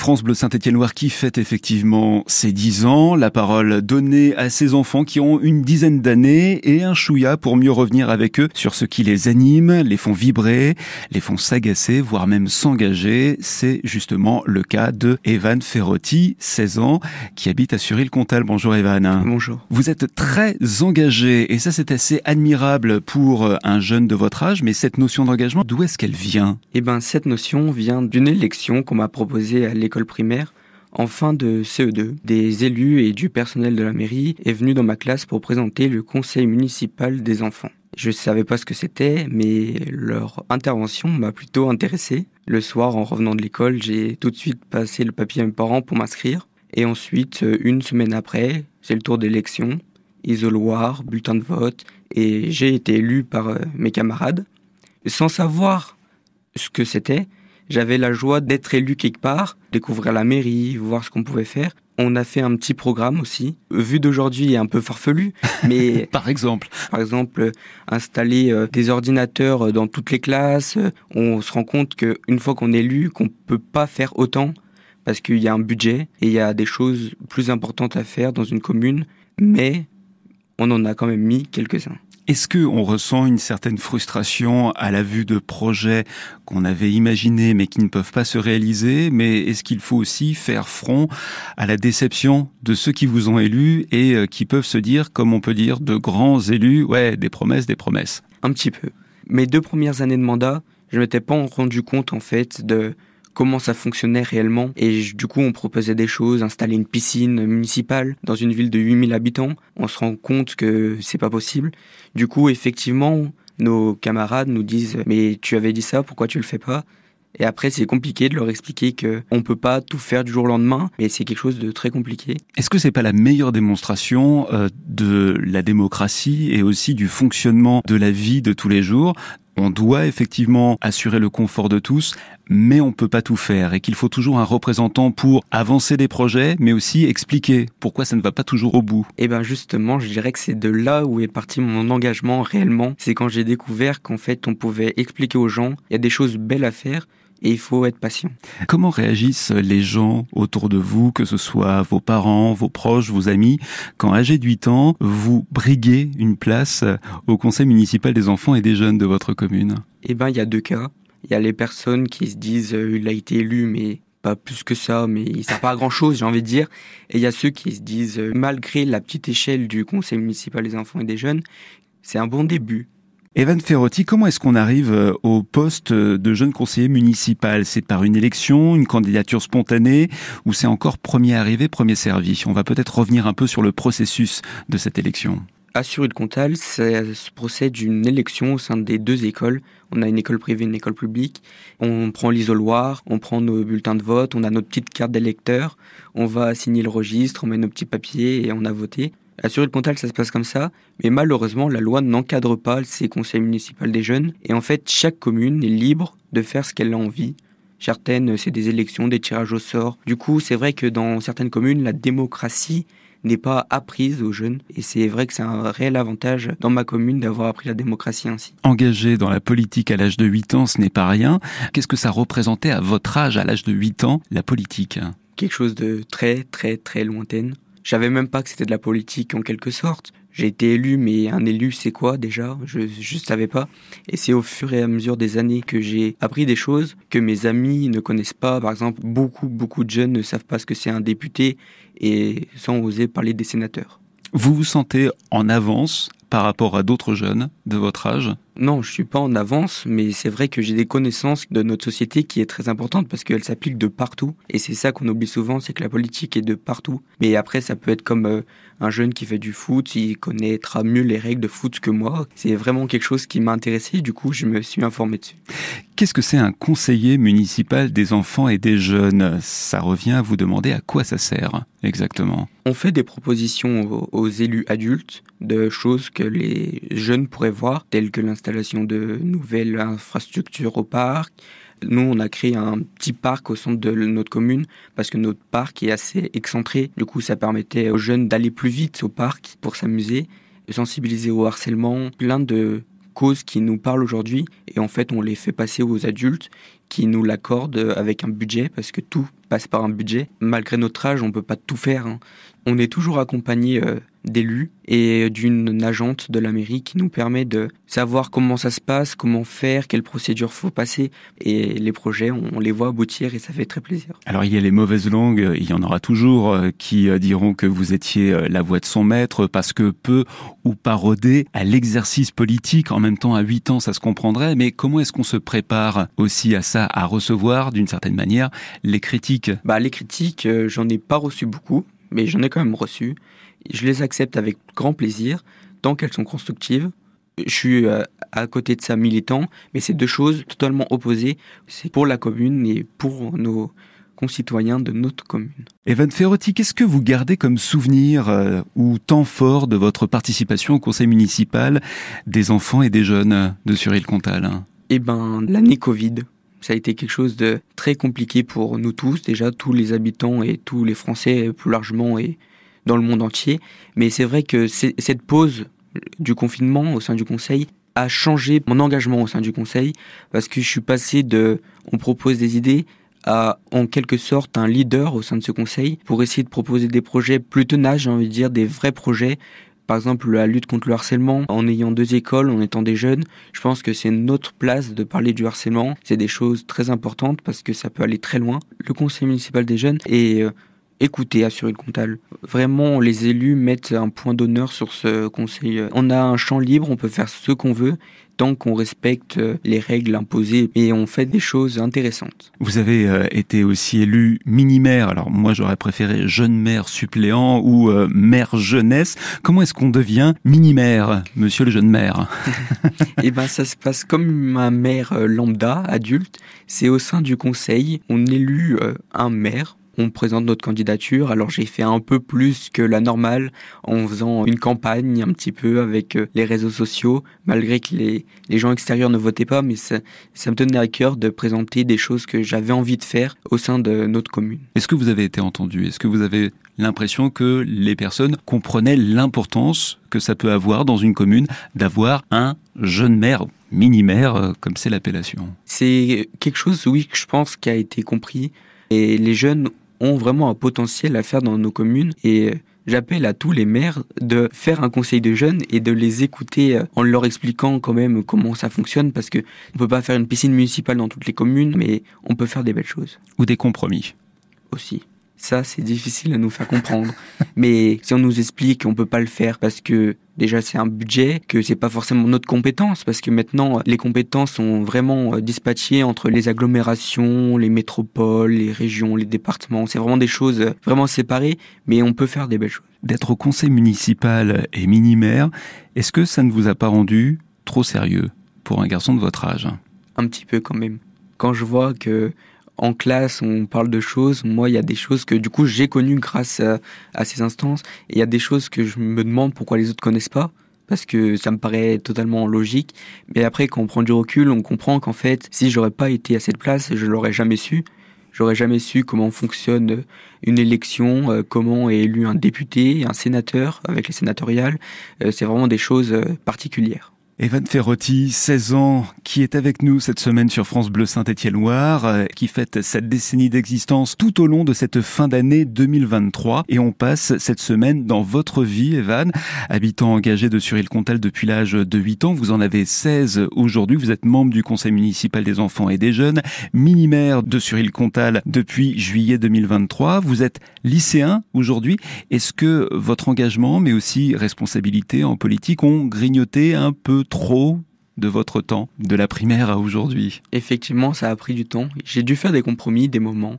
France Bleu Saint-Étienne-Loire qui fête effectivement ses 10 ans, la parole donnée à ses enfants qui ont une dizaine d'années et un chouïa pour mieux revenir avec eux sur ce qui les anime, les font vibrer, les font s'agacer, voire même s'engager. C'est justement le cas de Evan Ferrotti, 16 ans, qui habite à Suril-Comtal. Bonjour Evan. Bonjour. Vous êtes très engagé et ça c'est assez admirable pour un jeune de votre âge, mais cette notion d'engagement, d'où est-ce qu'elle vient? Eh ben cette notion vient d'une élection qu'on m'a proposée à l'école primaire en fin de CE2. Des élus et du personnel de la mairie est venu dans ma classe pour présenter le conseil municipal des enfants. Je ne savais pas ce que c'était, mais leur intervention m'a plutôt intéressé. Le soir, en revenant de l'école, j'ai tout de suite passé le papier à mes parents pour m'inscrire. Et ensuite, une semaine après, c'est le tour d'élection, isoloir, bulletin de vote, et j'ai été élu par euh, mes camarades. Sans savoir ce que c'était, j'avais la joie d'être élu quelque part, découvrir la mairie, voir ce qu'on pouvait faire. On a fait un petit programme aussi, vu d'aujourd'hui un peu farfelu, mais par exemple, par exemple, installer euh, des ordinateurs euh, dans toutes les classes. Euh, on se rend compte qu'une fois qu'on est élu, qu'on peut pas faire autant parce qu'il y a un budget et il y a des choses plus importantes à faire dans une commune, mais on en a quand même mis quelques-uns. Est-ce que on ressent une certaine frustration à la vue de projets qu'on avait imaginés mais qui ne peuvent pas se réaliser? Mais est-ce qu'il faut aussi faire front à la déception de ceux qui vous ont élus et euh, qui peuvent se dire, comme on peut dire, de grands élus, ouais, des promesses, des promesses? Un petit peu. Mes deux premières années de mandat, je m'étais pas rendu compte en fait de comment ça fonctionnait réellement. Et du coup, on proposait des choses, installer une piscine municipale dans une ville de 8000 habitants. On se rend compte que c'est pas possible. Du coup, effectivement, nos camarades nous disent mais tu avais dit ça, pourquoi tu le fais pas? Et après, c'est compliqué de leur expliquer que on peut pas tout faire du jour au lendemain, mais c'est quelque chose de très compliqué. Est-ce que c'est pas la meilleure démonstration euh, de la démocratie et aussi du fonctionnement de la vie de tous les jours? On doit effectivement assurer le confort de tous, mais on peut pas tout faire et qu'il faut toujours un représentant pour avancer des projets, mais aussi expliquer pourquoi ça ne va pas toujours au bout. Et eh ben justement, je dirais que c'est de là où est parti mon engagement réellement. C'est quand j'ai découvert qu'en fait on pouvait expliquer aux gens, il y a des choses belles à faire, et il faut être patient. Comment réagissent les gens autour de vous, que ce soit vos parents, vos proches, vos amis, quand âgé de 8 ans, vous briguez une place au conseil municipal des enfants et des jeunes de votre commune? Eh ben, il y a deux cas. Il y a les personnes qui se disent euh, il a été élu, mais pas plus que ça, mais il sert pas à grand chose, j'ai envie de dire. Et il y a ceux qui se disent, euh, malgré la petite échelle du conseil municipal des enfants et des jeunes, c'est un bon début. Evan Ferrotti, comment est-ce qu'on arrive euh, au poste de jeune conseiller municipal? C'est par une élection, une candidature spontanée, ou c'est encore premier arrivé, premier servi? On va peut-être revenir un peu sur le processus de cette élection. Assurer le Comtal, ça se procède d'une élection au sein des deux écoles. On a une école privée, une école publique. On prend l'isoloir, on prend nos bulletins de vote, on a notre petite carte d'électeur, on va signer le registre, on met nos petits papiers et on a voté. Assurer le Comtal, ça se passe comme ça, mais malheureusement, la loi n'encadre pas ces conseils municipaux des jeunes. Et en fait, chaque commune est libre de faire ce qu'elle a envie. Certaines, c'est des élections, des tirages au sort. Du coup, c'est vrai que dans certaines communes, la démocratie n'est pas apprise aux jeunes. Et c'est vrai que c'est un réel avantage dans ma commune d'avoir appris la démocratie ainsi. Engagé dans la politique à l'âge de 8 ans, ce n'est pas rien. Qu'est-ce que ça représentait à votre âge, à l'âge de 8 ans, la politique? Quelque chose de très très très lointaine. Je savais même pas que c'était de la politique en quelque sorte. J'ai été élu, mais un élu, c'est quoi déjà? Je ne savais pas. Et c'est au fur et à mesure des années que j'ai appris des choses que mes amis ne connaissent pas. Par exemple, beaucoup, beaucoup de jeunes ne savent pas ce que c'est un député et sans oser parler des sénateurs. Vous vous sentez en avance par rapport à d'autres jeunes de votre âge? Non, je suis pas en avance, mais c'est vrai que j'ai des connaissances de notre société qui est très importante parce qu'elle s'applique de partout. Et c'est ça qu'on oublie souvent, c'est que la politique est de partout. Mais après, ça peut être comme euh, un jeune qui fait du foot, il connaîtra mieux les règles de foot que moi. C'est vraiment quelque chose qui m'a intéressé, du coup, je me suis informé dessus. Qu'est-ce que c'est un conseiller municipal des enfants et des jeunes? Ça revient à vous demander à quoi ça sert exactement. On fait des propositions aux élus adultes de choses que les jeunes pourraient voir, telles que l'installation de nouvelles infrastructures au parc, nous, on a créé un petit parc au centre de notre commune parce que notre parc est assez excentré. Du coup, ça permettait aux jeunes d'aller plus vite au parc pour s'amuser, sensibiliser au harcèlement, plein de causes qui nous parlent aujourd'hui. Et en fait, on les fait passer aux adultes qui nous l'accorde avec un budget, parce que tout passe par un budget. Malgré notre âge, on ne peut pas tout faire. Hein. On est toujours accompagné euh, d'élus et d'une agente de la mairie qui nous permet de savoir comment ça se passe, comment faire, quelles procédures faut passer. Et les projets, on les voit aboutir et ça fait très plaisir. Alors il y a les mauvaises langues, il y en aura toujours euh, qui euh, diront que vous étiez la voix de son maître parce que peu ou pas rodé à l'exercice politique. En même temps, à 8 ans, ça se comprendrait. Mais comment est-ce qu'on se prépare aussi à ça, à recevoir d'une certaine manière les critiques? Bah les critiques, j'en ai pas reçu beaucoup mais j'en ai quand même reçu. Je les accepte avec grand plaisir, tant qu'elles sont constructives. Je suis euh, à côté de ça militant, mais c'est deux choses totalement opposées. C'est pour la commune et pour nos concitoyens de notre commune. Evan Ferrotti, qu'est-ce que vous gardez comme souvenir euh, ou temps fort de votre participation au conseil municipal des enfants et des jeunes de Suril-Comtal Eh ben, l'année Covid. Ça a été quelque chose de très compliqué pour nous tous, déjà tous les habitants et tous les Français plus largement et dans le monde entier. Mais c'est vrai que cette pause du confinement au sein du Conseil a changé mon engagement au sein du Conseil parce que je suis passé de on propose des idées à en quelque sorte un leader au sein de ce Conseil pour essayer de proposer des projets plus tenaces, j'ai envie de dire, des vrais projets par exemple la lutte contre le harcèlement, en ayant deux écoles, en étant des jeunes, je pense que c'est notre place de parler du harcèlement. C'est des choses très importantes parce que ça peut aller très loin. Le conseil municipal des jeunes est euh, écouté à le Comtal. Vraiment, les élus mettent un point d'honneur sur ce conseil. On a un champ libre, on peut faire ce qu'on veut tant qu'on respecte euh, les règles imposées et on fait des choses intéressantes. Vous avez euh, été aussi élu mini-maire, alors moi j'aurais préféré jeune maire suppléant ou euh, maire jeunesse. Comment est-ce qu'on devient mini-maire, monsieur le jeune maire Eh ben ça se passe comme un maire lambda, adulte. C'est au sein du conseil, on élu un maire on présente notre candidature. Alors j'ai fait un peu plus que la normale en faisant une campagne un petit peu avec euh, les réseaux sociaux, malgré que les, gens extérieurs ne votaient pas, mais ça, me tenait à cœur de présenter des choses que j'avais envie de faire au sein de notre commune. Est-ce que vous avez été entendu? Est-ce que vous avez l'impression que les personnes comprenaient l'importance que ça peut avoir dans une commune d'avoir un jeune maire, mini-maire, euh, comme c'est l'appellation? C'est quelque chose, oui, que je pense qui a été compris. Et les jeunes ont vraiment un potentiel à faire dans nos communes et j'appelle à tous les maires de faire un conseil de jeunes et de les écouter euh, en leur expliquant quand même comment ça fonctionne parce que on peut pas faire une piscine municipale dans toutes les communes mais on peut faire des belles choses. Ou des compromis. Aussi. Ça, c'est difficile à nous faire comprendre. Mais si on nous explique qu'on peut pas le faire parce que déjà c'est un budget, que c'est pas forcément notre compétence, parce que maintenant les compétences sont vraiment euh, dispatchées entre les agglomérations, les métropoles, les régions, les départements. C'est vraiment des choses euh, vraiment séparées, mais on peut faire des belles choses. D'être au conseil municipal et mini-maire, est-ce que ça ne vous a pas rendu trop sérieux pour un garçon de votre âge? Un petit peu quand même. Quand je vois que en classe, on parle de choses. Moi, il y a des choses que du coup j'ai connues grâce à, ces instances. Et il y a des choses que je me demande pourquoi les autres connaissent pas. Parce que ça me paraît totalement logique. Mais après, quand on prend du recul, on comprend qu'en fait, si j'aurais pas été à cette place, je l'aurais jamais su. J'aurais jamais su comment fonctionne une élection, euh, comment est élu un député, un sénateur avec les sénatoriales. Euh, c'est vraiment des choses euh, particulières. Evan Ferrotti, 16 ans, qui est avec nous cette semaine sur France Bleu Saint-Étienne-Loire, euh, qui fête cette décennie d'existence tout au long de cette fin d'année 2023. Et on passe cette semaine dans votre vie, Evan. Habitant engagé de Suril-Comtal depuis l'âge de 8 ans, vous en avez 16 aujourd'hui. Vous êtes membre du conseil municipal des enfants et des jeunes, mini-maire de Suril-Comtal depuis juillet 2023. Vous êtes lycéen aujourd'hui. Est-ce que votre engagement, mais aussi responsabilité en politique, ont grignoté un peu trop de votre temps, de la primaire à aujourd'hui Effectivement, ça a pris du temps. J'ai dû faire des compromis, des moments.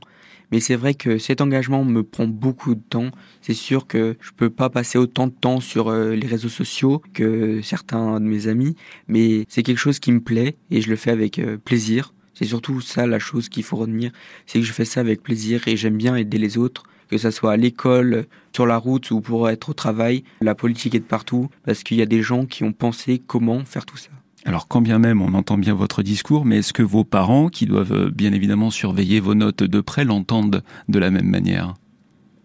Mais c'est vrai que cet engagement me prend beaucoup de temps. C'est sûr que je peux pas passer autant de temps sur euh, les réseaux sociaux que certains de mes amis, mais c'est quelque chose qui me plaît et je le fais avec euh, plaisir. C'est surtout ça la chose qu'il faut retenir, c'est que je fais ça avec plaisir et j'aime bien aider les autres, que ce soit à l'école, sur la route ou pour être au travail. La politique est de partout parce qu'il y a des gens qui ont pensé comment faire tout ça. Alors quand bien même on entend bien votre discours, mais est-ce que vos parents, qui doivent euh, bien évidemment surveiller vos notes de près, l'entendent de la même manière?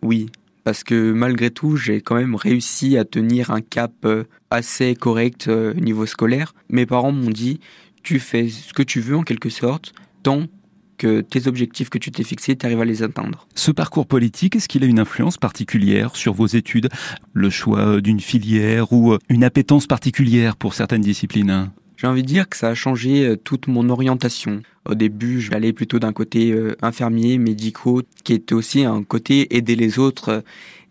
Oui, parce que malgré tout, j'ai quand même réussi à tenir un cap euh, assez correct au niveau scolaire. Mes parents m'ont dit, tu fais ce que tu veux en quelque sorte, tant que tes objectifs que tu t'es fixés, tu arrives à les atteindre. Ce parcours politique, est-ce qu'il a une influence particulière sur vos études Le choix d'une filière ou une appétence particulière pour certaines disciplines? J'ai envie de dire que ça a changé euh, toute mon orientation. Au début, j'allais plutôt d'un côté euh, infirmier, médicaux, qui était aussi un côté aider les autres.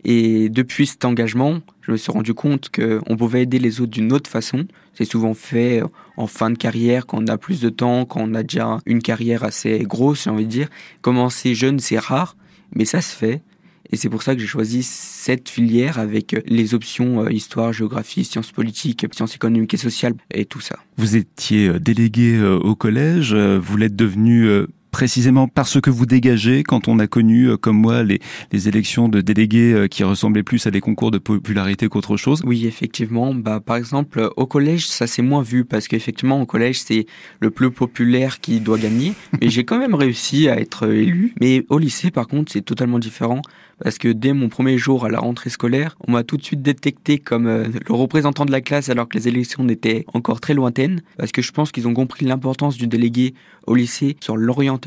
Et depuis cet engagement, je me suis rendu compte qu'on pouvait aider les autres d'une autre façon. C'est souvent fait euh, en fin de carrière, quand on a plus de temps, quand on a déjà une carrière assez grosse, j'ai envie de dire. Commencer jeune, c'est rare, mais ça se fait. Et c'est pour ça que j'ai choisi cette filière avec euh, les options euh, histoire, géographie, sciences politiques, sciences économiques et sociales et tout ça. Vous étiez délégué au collège, vous l'êtes devenu précisément parce que vous dégagez quand on a connu, comme moi, les, les élections de délégués qui ressemblaient plus à des concours de popularité qu'autre chose? Oui, effectivement. Bah, par exemple, au collège, ça s'est moins vu parce qu'effectivement, au collège, c'est le plus populaire qui doit gagner. Mais j'ai quand même réussi à être élu. Mais au lycée, par contre, c'est totalement différent parce que dès mon premier jour à la rentrée scolaire, on m'a tout de suite détecté comme euh, le représentant de la classe alors que les élections étaient encore très lointaines, parce que je pense qu'ils ont compris l'importance du délégué au lycée sur l'orientation.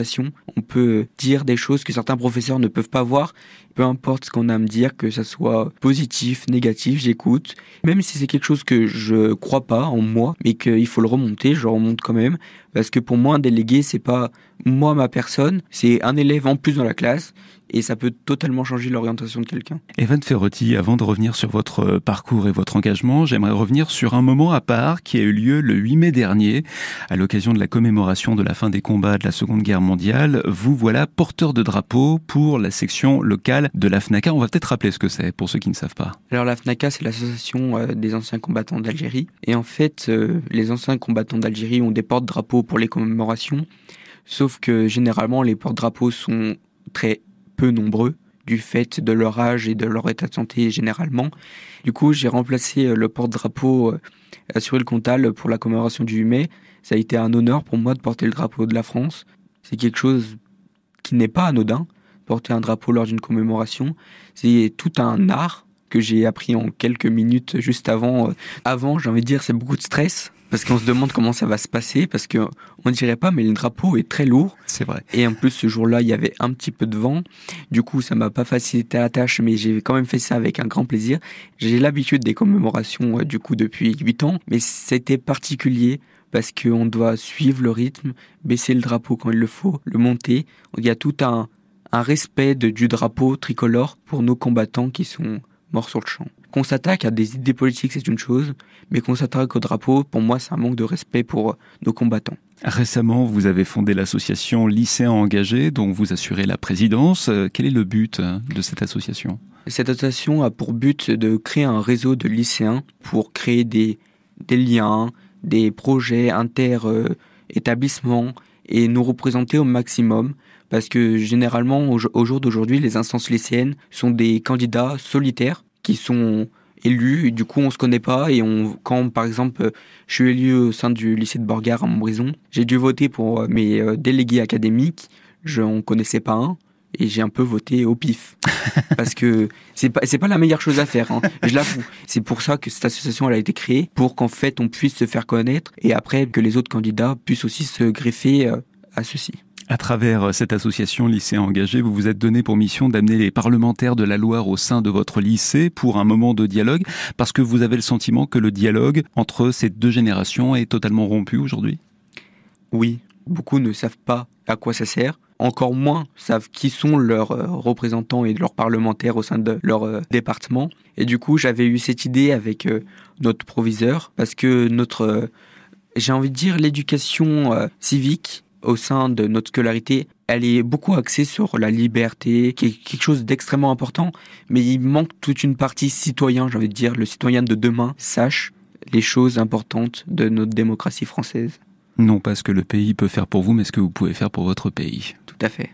On peut dire des choses que certains professeurs ne peuvent pas voir, peu importe ce qu'on a à me dire, que ça soit positif, négatif, j'écoute. Même si c'est quelque chose que je crois pas en moi, mais qu'il faut le remonter, je remonte quand même, parce que pour moi un délégué c'est pas moi ma personne, c'est un élève en plus dans la classe et ça peut totalement changer l'orientation de quelqu'un. Evan Ferrotti, avant de revenir sur votre euh, parcours et votre engagement, j'aimerais revenir sur un moment à part qui a eu lieu le 8 mai dernier, à l'occasion de la commémoration de la fin des combats de la Seconde Guerre mondiale. Vous voilà porteur de drapeau pour la section locale de la FNACA. On va peut-être rappeler ce que c'est pour ceux qui ne savent pas. Alors la FNACA, c'est l'association euh, des anciens combattants d'Algérie. Et en fait, euh, les anciens combattants d'Algérie ont des porte-drapeaux pour les commémorations. Sauf que généralement, les porte-drapeaux sont très peu nombreux du fait de leur âge et de leur état de santé généralement. Du coup, j'ai remplacé euh, le porte-drapeau euh, assuré le Comtal pour la commémoration du 8 mai. Ça a été un honneur pour moi de porter le drapeau de la France. C'est quelque chose qui n'est pas anodin, porter un drapeau lors d'une commémoration. C'est tout un art que j'ai appris en quelques minutes juste avant. Euh, avant, j'ai envie de dire, c'est beaucoup de stress parce qu'on se demande comment ça va se passer, parce que on dirait pas, mais le drapeau est très lourd. C'est vrai. Et en plus, ce jour-là, il y avait un petit peu de vent. Du coup, ça m'a pas facilité la tâche, mais j'ai quand même fait ça avec un grand plaisir. J'ai l'habitude des commémorations, euh, du coup, depuis 8 ans, mais c'était particulier parce qu'on doit suivre le rythme, baisser le drapeau quand il le faut, le monter. Il y a tout un, un respect de, du drapeau tricolore pour nos combattants qui sont morts sur le champ. Qu'on s'attaque à des idées politiques, c'est une chose, mais qu'on s'attaque au drapeau, pour moi, c'est un manque de respect pour nos combattants. Récemment, vous avez fondé l'association Lycéens engagés, dont vous assurez la présidence. Euh, quel est le but euh, de cette association? Cette association a pour but de créer un réseau de lycéens pour créer des, des liens, des projets inter-établissements et nous représenter au maximum parce que généralement, au jour d'aujourd'hui, les instances lycéennes sont des candidats solitaires qui sont élus, et du coup on se connaît pas, et on, quand par exemple je suis élu au sein du lycée de Borgard à Montbrison, j'ai dû voter pour euh, mes euh, délégués académiques, je n'en connaissais pas un, et j'ai un peu voté au pif. Parce que c'est pas c'est pas la meilleure chose à faire hein. je l'avoue. C'est pour ça que cette association elle a été créée pour qu'en fait on puisse se faire connaître et après que les autres candidats puissent aussi se greffer euh, à ceci à travers euh, cette association Lycéens engagés, vous vous êtes donné pour mission d'amener les parlementaires de la Loire au sein de votre lycée pour un moment de dialogue, parce que vous avez le sentiment que le dialogue entre ces deux générations est totalement rompu aujourd'hui? Oui, beaucoup ne savent pas à quoi ça sert. Encore moins savent qui sont leurs euh, représentants et leurs parlementaires au sein de leur euh, département. Et du coup, j'avais eu cette idée avec notre proviseur, parce que notre, j'ai envie de dire, l'éducation civique au sein de notre scolarité, elle est beaucoup axée sur la liberté, qui est quelque chose d'extrêmement important, mais il manque toute une partie citoyen, j'ai envie de dire, le citoyen de demain sache les choses importantes de notre démocratie française. Non pas ce que le pays peut faire pour vous, mais ce que vous pouvez faire pour votre pays. Tout à fait.